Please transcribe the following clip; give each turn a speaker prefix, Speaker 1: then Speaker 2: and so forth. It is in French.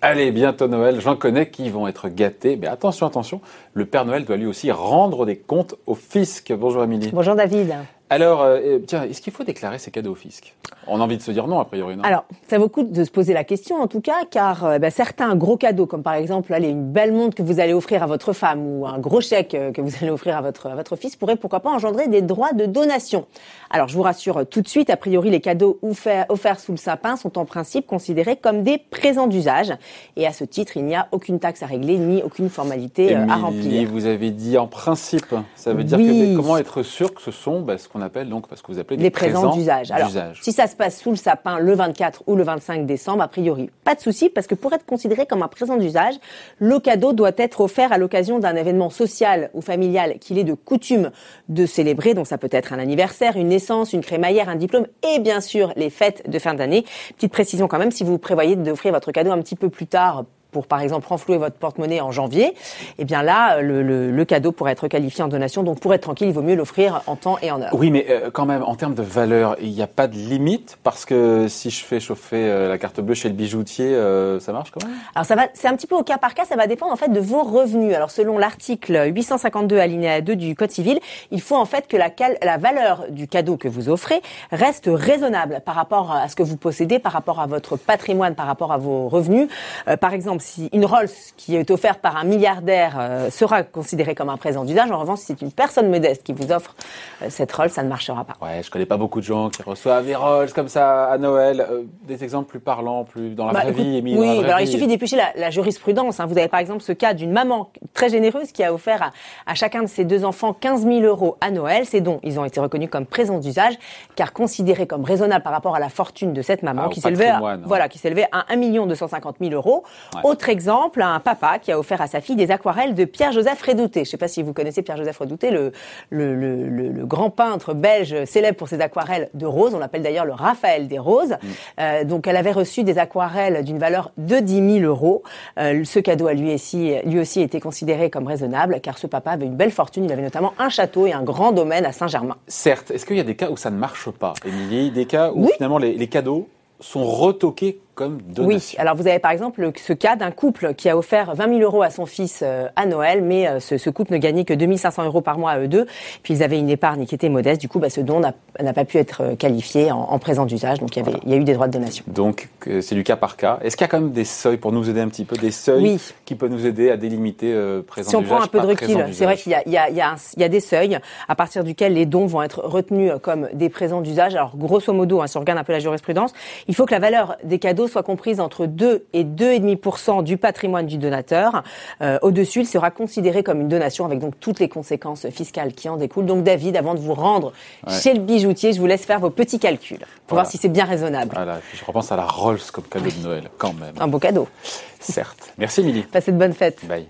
Speaker 1: Allez, bientôt Noël, j'en connais qui vont être gâtés. Mais attention, attention, le Père Noël doit lui aussi rendre des comptes au fisc. Bonjour Amélie.
Speaker 2: Bonjour David.
Speaker 1: Alors, euh, tiens, est-ce qu'il faut déclarer ses cadeaux au fisc? On a envie de se dire non, a priori, non
Speaker 2: Alors, ça vaut le coup de se poser la question, en tout cas, car euh, bah, certains gros cadeaux, comme par exemple allez, une belle montre que vous allez offrir à votre femme ou un gros chèque euh, que vous allez offrir à votre, à votre fils, pourraient pourquoi pas engendrer des droits de donation. Alors, je vous rassure tout de suite, a priori, les cadeaux offerts, offerts sous le sapin sont en principe considérés comme des présents d'usage. Et à ce titre, il n'y a aucune taxe à régler ni aucune formalité à remplir.
Speaker 1: vous avez dit en principe. Ça veut dire que comment être sûr que ce sont bah, ce qu'on appelle donc, parce que vous appelez des,
Speaker 2: présents, d'usage. Alors, si ça se passe sous le sapin le 24 ou le 25 décembre, a priori, pas de souci, parce que pour être considéré comme un présent d'usage, le cadeau doit être offert à l'occasion d'un événement social ou familial qu'il est de coutume de célébrer. Donc, ça peut être un anniversaire, une naissance, une crémaillère, un diplôme et bien sûr les fêtes de fin d'année. Petite précision quand même, si vous prévoyez d'offrir votre cadeau un petit peu plus tard, pour par exemple renflouer votre porte-monnaie en janvier, eh bien là, le, le, cadeau pourrait être qualifié en donation. Donc pour être tranquille, il vaut mieux l'offrir en temps et en heure.
Speaker 1: Oui, mais euh, quand même, en termes de valeur, il n'y a pas de limite? Parce que si je fais chauffer euh, la carte bleue chez le bijoutier, euh, ça marche quand même?
Speaker 2: Alors ça va, c'est un petit peu au cas par cas, ça va dépendre en fait de vos revenus. Alors selon l'article 852 alinéa 2 du Code civil, il faut en fait que la, la valeur du cadeau que vous offrez reste raisonnable par rapport à ce que vous possédez, par rapport à votre patrimoine, par rapport à vos revenus. par exemple, si une Rolls qui est offerte par un milliardaire euh, sera considérée comme un présent d'usage, en revanche, si c'est une personne modeste qui vous offre euh, cette Rolls, ça ne marchera pas.
Speaker 1: Ouais, je connais pas beaucoup de gens qui reçoivent des Rolls comme ça à Noël. Euh, des exemples plus parlants, plus dans la bah, vraie vie,
Speaker 2: Oui, bah, alors il suffit d'éplucher la, la, jurisprudence. Hein. Vous avez par exemple ce cas d'une maman très généreuse qui a offert à, à, chacun de ses deux enfants 15 000 euros à Noël. Ces dons, ils ont été reconnus comme présents d'usage, car considérés comme raisonnables par rapport à la fortune de cette maman,
Speaker 1: ah,
Speaker 2: qui s'élevait à, voilà, qui s'élevait à 1 250 000 euros. Autre exemple, un papa qui a offert à sa fille des aquarelles de Pierre-Joseph Redouté. Je ne sais pas si vous connaissez Pierre-Joseph Redouté, le, le, le, le, grand peintre belge célèbre pour ses aquarelles de roses. On l'appelle d'ailleurs le Raphaël des roses. Mm. Euh, donc elle avait reçu des aquarelles d'une valeur de 10 000 euros. Euh, ce cadeau a lui aussi, lui aussi été considéré comme raisonnable car ce papa avait une belle fortune. Il avait notamment un château et un grand domaine à Saint-Germain.
Speaker 1: Certes. Est-ce qu'il y a des cas où ça ne marche pas, Émilie? Des cas où finalement les, les cadeaux sont retoqués comme donation.
Speaker 2: Oui, alors vous avez par exemple ce cas d'un couple qui a offert 20 000 euros à son fils euh, à Noël, mais euh, ce, couple ne gagnait que 2 500 euros par mois à eux deux. Puis ils avaient une épargne qui était modeste. Du coup, bah, ce don n'a pas pu être euh, qualifié en, présent d'usage. Donc il y, avait, il y a eu des droits de donation.
Speaker 1: Donc c'est du cas par cas. Est-ce qu'il y a quand même des seuils pour nous aider un petit peu, des seuils qui peuvent nous aider à délimiter euh, présent d'usage
Speaker 2: Si on prend un peu de recul, c'est vrai qu'il y, y, y, a des seuils à partir duquel les dons vont être retenus comme des présents d'usage. Alors grosso modo, hein, si on regarde un peu la jurisprudence, il faut que la valeur des cadeaux soit comprise entre 2 et 2,5% du patrimoine du donateur. Euh, au-dessus, il sera considéré comme une donation avec donc toutes les conséquences fiscales qui en découlent. Donc David, avant de vous rendre chez le bijoutier, je vous laisse faire vos petits calculs pour voir si c'est bien raisonnable.
Speaker 1: Voilà, je repense à la Rolls comme cadeau de Noël, quand même.
Speaker 2: Un beau cadeau.
Speaker 1: Certes. Merci Émilie.
Speaker 2: Passez de bonnes fêtes.
Speaker 1: Bye.